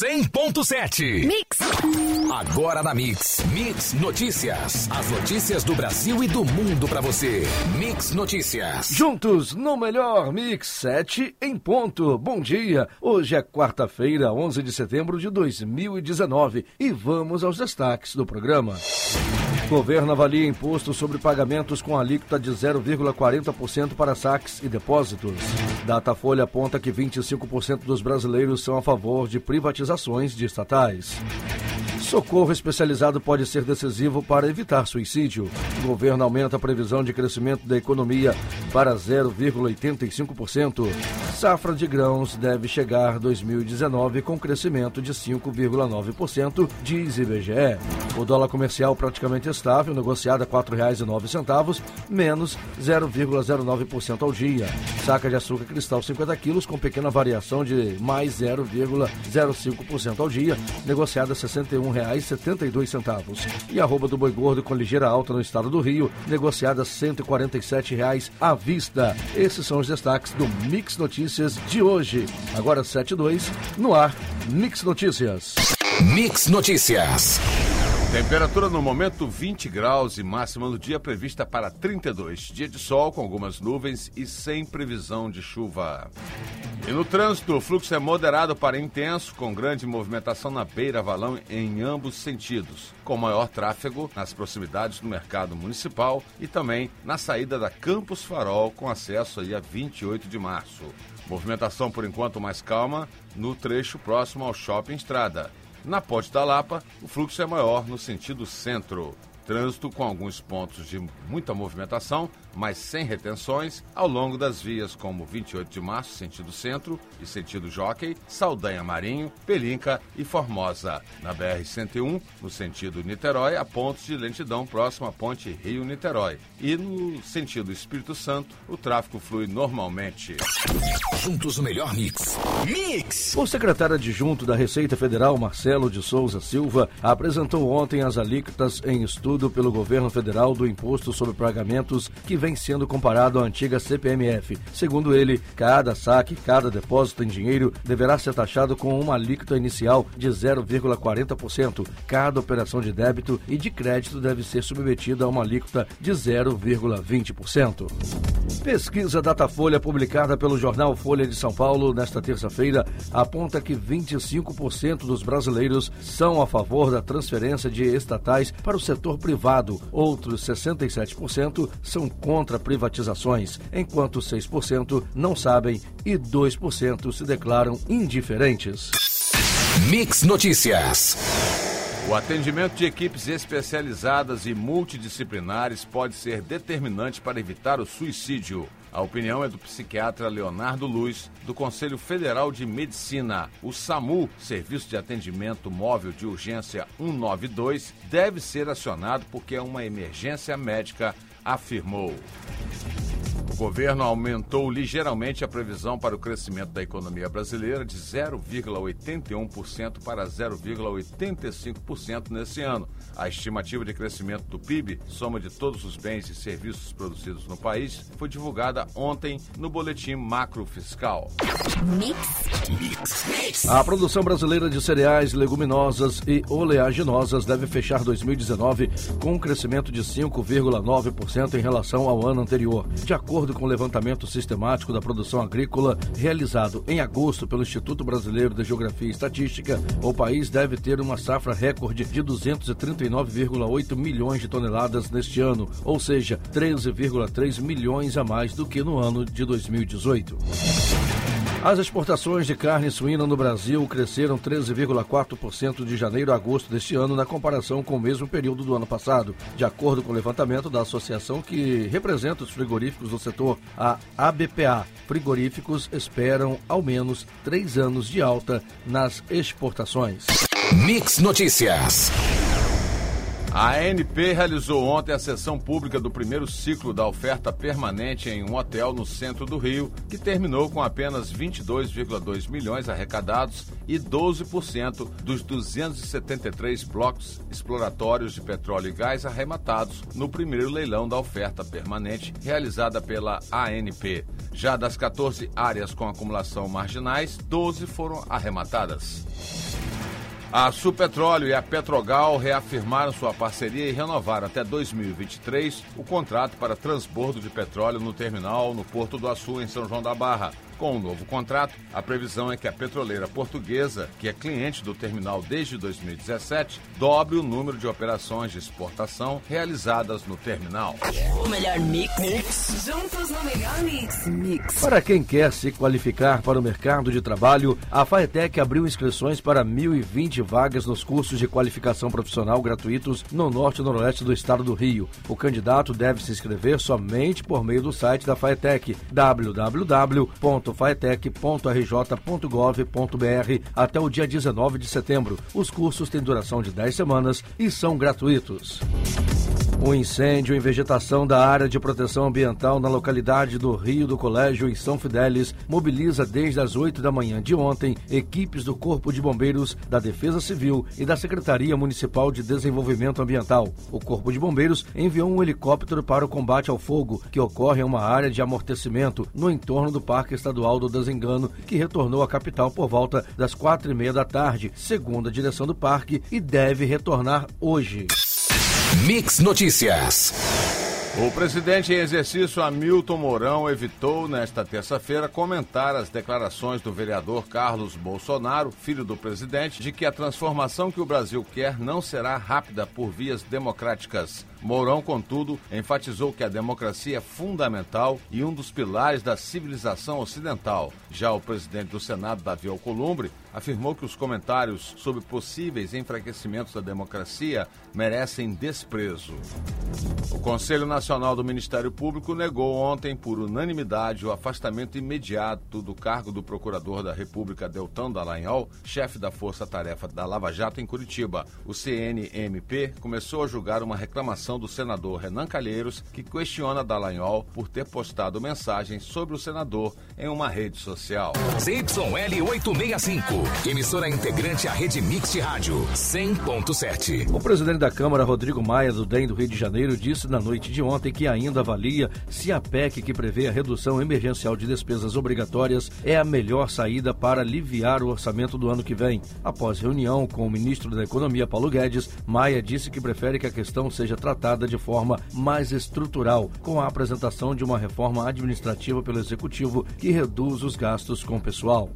100.7. Mix. Agora na Mix. Mix Notícias. As notícias do Brasil e do mundo pra você. Mix Notícias. Juntos no melhor Mix 7 em ponto. Bom dia. Hoje é quarta-feira, 11 de setembro de 2019 e vamos aos destaques do programa. Governo avalia imposto sobre pagamentos com alíquota de 0,40% para saques e depósitos. Datafolha aponta que 25% dos brasileiros são a favor de privatizações de estatais. Socorro especializado pode ser decisivo para evitar suicídio. O governo aumenta a previsão de crescimento da economia para 0,85%. Safra de grãos deve chegar 2019 com crescimento de 5,9%, diz IBGE. O dólar comercial praticamente estável, negociado a R$ 4,09, menos 0,09% ao dia. Saca de açúcar cristal 50 quilos com pequena variação de mais 0,05% ao dia, negociada a R$ 61,72. E a roupa do boi gordo com ligeira alta no estado do Rio, negociada a R$ 147,00 à vista. Esses são os destaques do Mix Notícias de hoje. Agora 72 no ar, Mix Notícias. Mix Notícias. Temperatura no momento 20 graus e máxima no dia prevista para 32. Dia de sol com algumas nuvens e sem previsão de chuva. E no trânsito, o fluxo é moderado para intenso, com grande movimentação na beira valão em ambos sentidos, com maior tráfego nas proximidades do mercado municipal e também na saída da Campos Farol, com acesso aí a 28 de março. Movimentação por enquanto mais calma no trecho próximo ao Shopping Estrada. Na Ponte da Lapa, o fluxo é maior no sentido centro. Trânsito com alguns pontos de muita movimentação, mas sem retenções, ao longo das vias como 28 de março, sentido centro e sentido Jockey, Saldanha Marinho, Pelinca e Formosa. Na BR-101, no sentido Niterói, há pontos de lentidão próximo à ponte Rio-Niterói. E no sentido Espírito Santo, o tráfego flui normalmente. Juntos o melhor mix. Mix! O secretário adjunto da Receita Federal, Marcelo de Souza Silva, apresentou ontem as alíquotas em estudo pelo governo federal do imposto sobre pagamentos que vem sendo comparado à antiga CPMF. Segundo ele, cada saque, cada depósito em dinheiro deverá ser taxado com uma alíquota inicial de 0,40%. Cada operação de débito e de crédito deve ser submetida a uma alíquota de 0,20%. Pesquisa Datafolha publicada pelo jornal Folha de São Paulo nesta terça-feira aponta que 25% dos brasileiros são a favor da transferência de estatais para o setor privado. Outros 67% são contra privatizações, enquanto 6% não sabem e 2% se declaram indiferentes. Mix Notícias. O atendimento de equipes especializadas e multidisciplinares pode ser determinante para evitar o suicídio. A opinião é do psiquiatra Leonardo Luz, do Conselho Federal de Medicina. O SAMU, Serviço de Atendimento Móvel de Urgência 192, deve ser acionado porque é uma emergência médica, afirmou. O governo aumentou ligeiramente a previsão para o crescimento da economia brasileira de 0,81% para 0,85% nesse ano. A estimativa de crescimento do PIB, soma de todos os bens e serviços produzidos no país, foi divulgada ontem no Boletim Macro Fiscal. A produção brasileira de cereais, leguminosas e oleaginosas deve fechar 2019 com um crescimento de 5,9% em relação ao ano anterior, de acordo com o levantamento sistemático da produção agrícola realizado em agosto pelo Instituto Brasileiro de Geografia e Estatística. O país deve ter uma safra recorde de 239,8 milhões de toneladas neste ano, ou seja, 13,3 milhões a mais do que no ano de 2018. As exportações de carne suína no Brasil cresceram 13,4% de janeiro a agosto deste ano na comparação com o mesmo período do ano passado, de acordo com o levantamento da associação que representa os frigoríficos do setor, a ABPA. Frigoríficos esperam ao menos três anos de alta nas exportações. Mix Notícias. A ANP realizou ontem a sessão pública do primeiro ciclo da oferta permanente em um hotel no centro do Rio, que terminou com apenas 22,2 milhões arrecadados e 12% dos 273 blocos exploratórios de petróleo e gás arrematados no primeiro leilão da oferta permanente realizada pela ANP. Já das 14 áreas com acumulação marginais, 12 foram arrematadas. A Supetróleo e a Petrogal reafirmaram sua parceria e renovaram até 2023 o contrato para transbordo de petróleo no terminal no Porto do Açu, em São João da Barra. Com o novo contrato, a previsão é que a petroleira portuguesa, que é cliente do terminal desde 2017, dobre o número de operações de exportação realizadas no terminal. O melhor mix. mix. Juntos no melhor mix. Mix. Para quem quer se qualificar para o mercado de trabalho, a Faetec abriu inscrições para 1.020 vagas nos cursos de qualificação profissional gratuitos no norte e noroeste do estado do Rio. O candidato deve se inscrever somente por meio do site da Faetec, www www.faetec.rj.gov.br até o dia 19 de setembro. Os cursos têm duração de 10 semanas e são gratuitos. Um incêndio em vegetação da área de proteção ambiental na localidade do Rio do Colégio, em São Fidélis, mobiliza desde as 8 da manhã de ontem equipes do Corpo de Bombeiros, da Defesa Civil e da Secretaria Municipal de Desenvolvimento Ambiental. O Corpo de Bombeiros enviou um helicóptero para o combate ao fogo, que ocorre em uma área de amortecimento no entorno do Parque Estadual do Desengano, que retornou à capital por volta das quatro e meia da tarde, segundo a direção do parque, e deve retornar hoje. Mix Notícias. O presidente em exercício Hamilton Mourão evitou, nesta terça-feira, comentar as declarações do vereador Carlos Bolsonaro, filho do presidente, de que a transformação que o Brasil quer não será rápida por vias democráticas. Mourão, contudo, enfatizou que a democracia é fundamental e um dos pilares da civilização ocidental. Já o presidente do Senado, Davi Alcolumbre, afirmou que os comentários sobre possíveis enfraquecimentos da democracia merecem desprezo. O Conselho Nacional do Ministério Público negou ontem, por unanimidade, o afastamento imediato do cargo do Procurador da República Deltan Dallagnol, chefe da Força Tarefa da Lava Jato em Curitiba. O CNMP começou a julgar uma reclamação do senador Renan Calheiros, que questiona Dallagnol por ter postado mensagens sobre o senador em uma rede social. ZYL 865, emissora integrante à rede Mix de Rádio, 100.7. O presidente da Câmara, Rodrigo Maia, do DEM do Rio de Janeiro, disse na noite de ontem que ainda avalia se a PEC que prevê a redução emergencial de despesas obrigatórias é a melhor saída para aliviar o orçamento do ano que vem. Após reunião com o ministro da Economia, Paulo Guedes, Maia disse que prefere que a questão seja tratada de forma mais estrutural, com a apresentação de uma reforma administrativa pelo Executivo que reduz os gastos com o pessoal.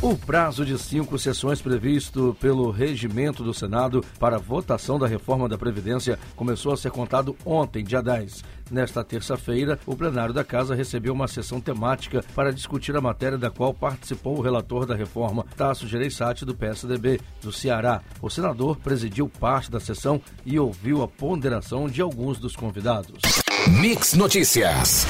O prazo de cinco sessões previsto pelo regimento do Senado para votação da reforma da Previdência começou a ser contado ontem, dia 10. Nesta terça-feira, o plenário da Casa recebeu uma sessão temática para discutir a matéria da qual participou o relator da reforma, Tasso Gereissati, do PSDB, do Ceará. O senador presidiu parte da sessão e ouviu a ponderação de alguns dos convidados. Mix Notícias.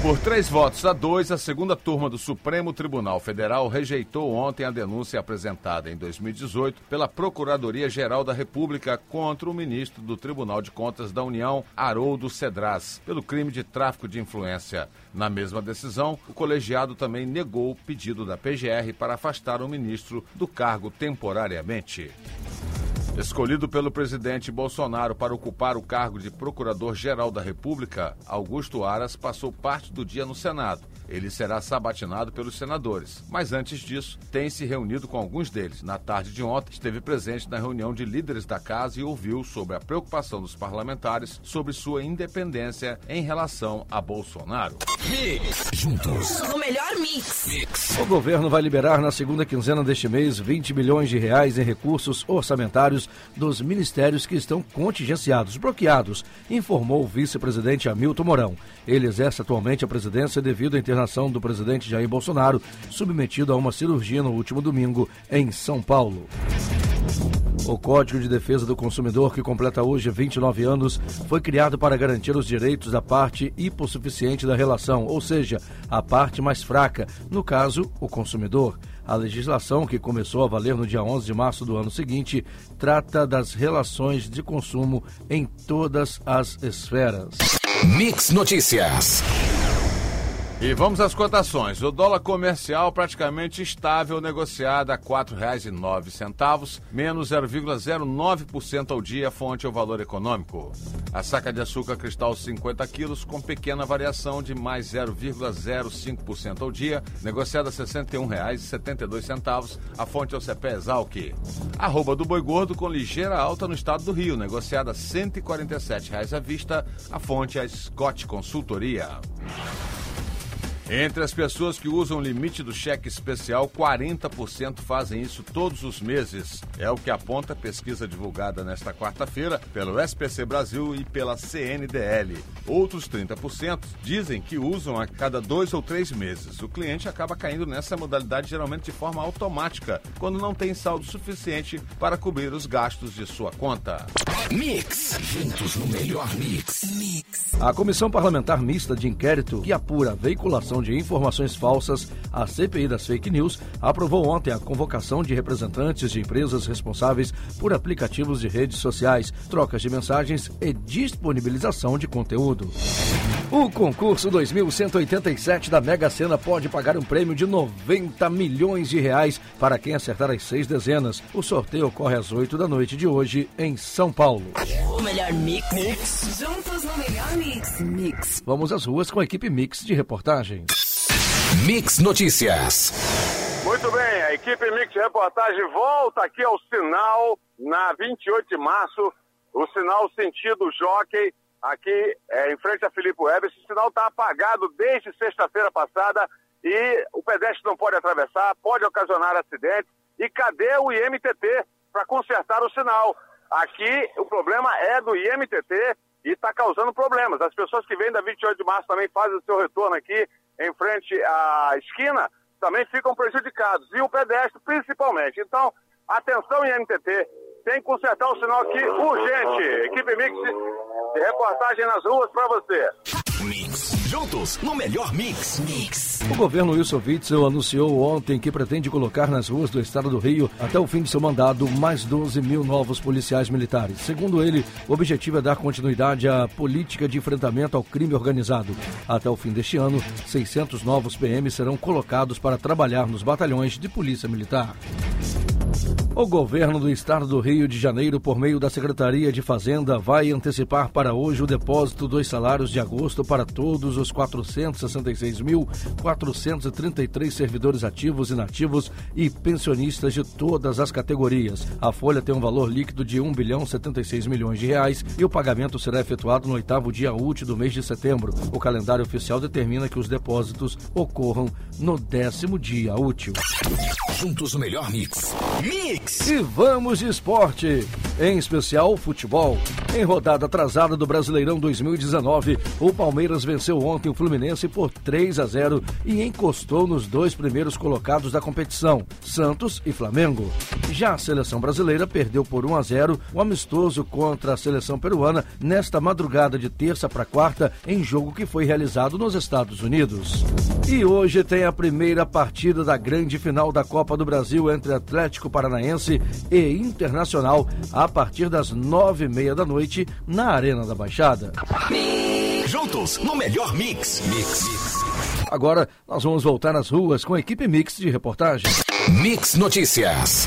Por três votos a dois, a segunda turma do Supremo Tribunal Federal rejeitou ontem a denúncia apresentada em 2018 pela Procuradoria-Geral da República contra o ministro do Tribunal de Contas da União, Haroldo Cedras, pelo crime de tráfico de influência. Na mesma decisão, o colegiado também negou o pedido da PGR para afastar o ministro do cargo temporariamente. Escolhido pelo presidente Bolsonaro para ocupar o cargo de Procurador-Geral da República, Augusto Aras passou parte do dia no Senado. Ele será sabatinado pelos senadores, mas antes disso, tem se reunido com alguns deles. Na tarde de ontem, esteve presente na reunião de líderes da casa e ouviu sobre a preocupação dos parlamentares sobre sua independência em relação a Bolsonaro. Mix. Juntos. No melhor mix. mix. O governo vai liberar na segunda quinzena deste mês 20 milhões de reais em recursos orçamentários dos ministérios que estão contingenciados, bloqueados, informou o vice-presidente Hamilton Mourão. Ele exerce atualmente a presidência devido à internação do presidente Jair Bolsonaro, submetido a uma cirurgia no último domingo em São Paulo. O Código de Defesa do Consumidor, que completa hoje 29 anos, foi criado para garantir os direitos da parte hipossuficiente da relação, ou seja, a parte mais fraca, no caso, o consumidor. A legislação, que começou a valer no dia 11 de março do ano seguinte, trata das relações de consumo em todas as esferas. Mix Notícias. E vamos às cotações. O dólar comercial praticamente estável, negociado a R$ 4,09, menos 0,09% ao dia, fonte ao valor econômico. A saca de açúcar cristal 50 quilos, com pequena variação de mais 0,05% ao dia, negociada a R$ 61,72, a fonte ao CPE Exalc. Arroba do boi gordo com ligeira alta no estado do Rio, negociada a R$ 147,00 à vista, a fonte a Scott Consultoria. Entre as pessoas que usam o limite do cheque especial, 40% fazem isso todos os meses. É o que aponta a pesquisa divulgada nesta quarta-feira pelo SPC Brasil e pela CNDL. Outros 30% dizem que usam a cada dois ou três meses. O cliente acaba caindo nessa modalidade geralmente de forma automática, quando não tem saldo suficiente para cobrir os gastos de sua conta. Mix. Juntos no melhor mix. Mix. A Comissão Parlamentar Mista de Inquérito, que apura a veiculação de informações falsas, a CPI das Fake News, aprovou ontem a convocação de representantes de empresas responsáveis por aplicativos de redes sociais, trocas de mensagens e disponibilização de conteúdo. O concurso 2187 da Mega Sena pode pagar um prêmio de 90 milhões de reais para quem acertar as seis dezenas. O sorteio ocorre às 8 da noite de hoje em São Paulo. O melhor mix. mix. Juntos no melhor mix. Mix. Vamos às ruas com a equipe Mix de reportagem. Mix Notícias. Muito bem, a equipe Mix de reportagem volta aqui ao sinal na 28 de março. O sinal sentido Jockey, aqui é, em frente a Felipe Web. Esse sinal está apagado desde sexta-feira passada e o pedestre não pode atravessar, pode ocasionar acidentes. E cadê o IMTT para consertar o sinal? Aqui o problema é do IMTT e está causando problemas. As pessoas que vêm da 28 de março também fazem o seu retorno aqui em frente à esquina também ficam prejudicados. E o pedestre principalmente. Então, atenção IMTT, tem que consertar o sinal aqui urgente. Equipe Mix de reportagem nas ruas para você. Mix. Juntos no melhor mix. Mix. O governo Wilson Witzel anunciou ontem que pretende colocar nas ruas do estado do Rio, até o fim de seu mandado, mais 12 mil novos policiais militares. Segundo ele, o objetivo é dar continuidade à política de enfrentamento ao crime organizado. Até o fim deste ano, 600 novos PMs serão colocados para trabalhar nos batalhões de polícia militar. O governo do estado do Rio de Janeiro, por meio da Secretaria de Fazenda, vai antecipar para hoje o depósito dos salários de agosto para todos os 466.433 servidores ativos, inativos e pensionistas de todas as categorias. A folha tem um valor líquido de 1 bilhão 76 milhões de reais e o pagamento será efetuado no oitavo dia útil do mês de setembro. O calendário oficial determina que os depósitos ocorram no décimo dia útil. Juntos o melhor mix. Mix! E vamos de esporte, em especial futebol. Em rodada atrasada do Brasileirão 2019, o Palmeiras venceu ontem o Fluminense por 3 a 0 e encostou nos dois primeiros colocados da competição, Santos e Flamengo. Já a seleção brasileira perdeu por 1 a 0 o amistoso contra a seleção peruana nesta madrugada de terça para quarta, em jogo que foi realizado nos Estados Unidos. E hoje tem a primeira partida da grande final da Copa do Brasil entre Atlético Paranaense e Internacional a partir das nove e meia da noite na Arena da Baixada. Juntos no melhor mix. Mix. Agora nós vamos voltar às ruas com a equipe Mix de reportagem. Mix Notícias.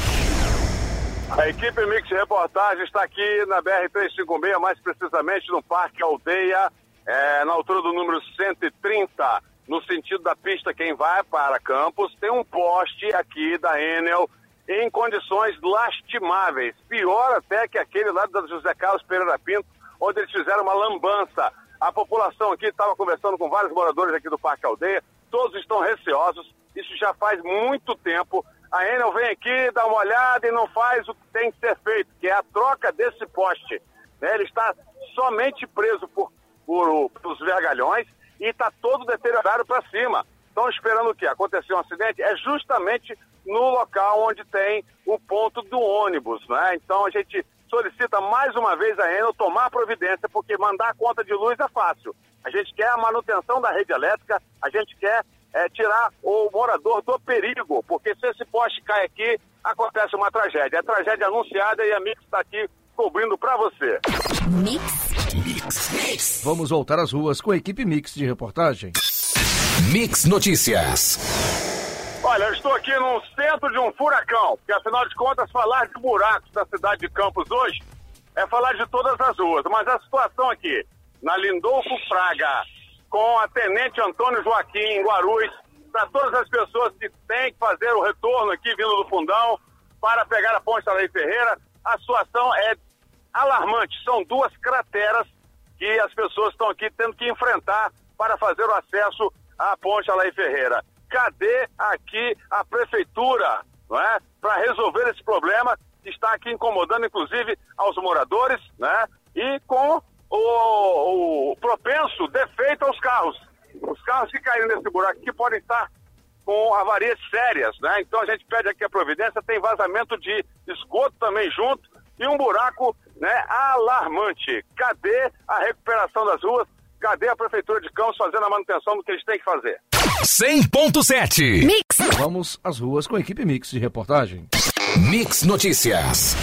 A equipe Mix de reportagem está aqui na BR-356, mais precisamente no Parque Aldeia, é, na altura do número 130, no sentido da pista quem vai para Campos. Tem um poste aqui da Enel em condições lastimáveis, pior até que aquele lá da José Carlos Pereira Pinto, onde eles fizeram uma lambança. A população aqui estava conversando com vários moradores aqui do Parque Aldeia, todos estão receosos, isso já faz muito tempo. A Enel vem aqui, dá uma olhada e não faz o que tem que ser feito, que é a troca desse poste. Né? Ele está somente preso por, por, por os vergalhões e está todo deteriorado para cima. Estão esperando o quê? Acontecer um acidente? É justamente no local onde tem o ponto do ônibus, né? Então a gente solicita mais uma vez a Enel tomar providência, porque mandar a conta de luz é fácil. A gente quer a manutenção da rede elétrica, a gente quer é, tirar o morador do perigo, porque se esse poste cai aqui, acontece uma tragédia. É tragédia anunciada e a Mix está aqui cobrindo para você. Mix. Mix. Mix. Vamos voltar às ruas com a equipe Mix de reportagem. Mix Notícias. Olha, eu estou aqui no centro de um furacão, porque afinal de contas, falar de buracos da cidade de Campos hoje é falar de todas as ruas. Mas a situação aqui, na Lindolfo Fraga, com a Tenente Antônio Joaquim, em Guarulhos, para todas as pessoas que têm que fazer o retorno aqui vindo do fundão para pegar a ponte Lei Ferreira, a situação é alarmante. São duas crateras que as pessoas estão aqui tendo que enfrentar para fazer o acesso à ponte Alaí Ferreira. Cadê aqui a prefeitura, não é? Para resolver esse problema que está aqui incomodando, inclusive, aos moradores, né? E com o, o propenso defeito aos carros. Os carros que caíram nesse buraco aqui podem estar com avarias sérias, né? Então a gente pede aqui a providência, tem vazamento de esgoto também junto e um buraco, né, alarmante. Cadê a recuperação das ruas? Cadê a prefeitura de Campos fazendo a manutenção do que eles têm que fazer? 100.7 Mix. Vamos às ruas com a equipe Mix de reportagem. Mix Notícias.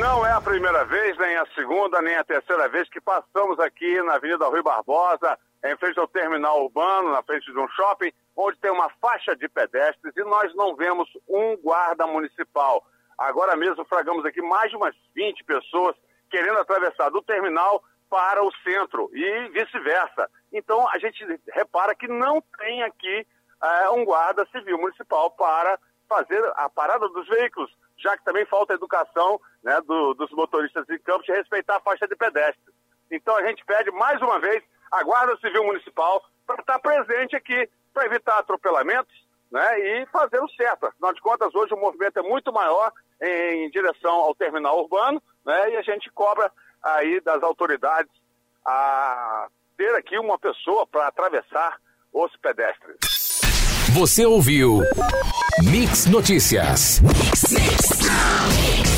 Não é a primeira vez, nem a segunda, nem a terceira vez que passamos aqui na Avenida Rui Barbosa, em frente ao terminal urbano, na frente de um shopping, onde tem uma faixa de pedestres e nós não vemos um guarda municipal. Agora mesmo fragamos aqui mais de umas 20 pessoas querendo atravessar do terminal para o centro e vice-versa. Então a gente repara que não tem aqui é, um guarda civil municipal para fazer a parada dos veículos já que também falta educação né, do, dos motoristas de campos de respeitar a faixa de pedestre. Então a gente pede mais uma vez a Guarda Civil Municipal para estar presente aqui, para evitar atropelamentos né, e fazer o certo. Afinal de contas, hoje o movimento é muito maior em, em direção ao terminal urbano né, e a gente cobra aí das autoridades a ter aqui uma pessoa para atravessar os pedestres. Você ouviu Mix Notícias. Mix, mix, mix.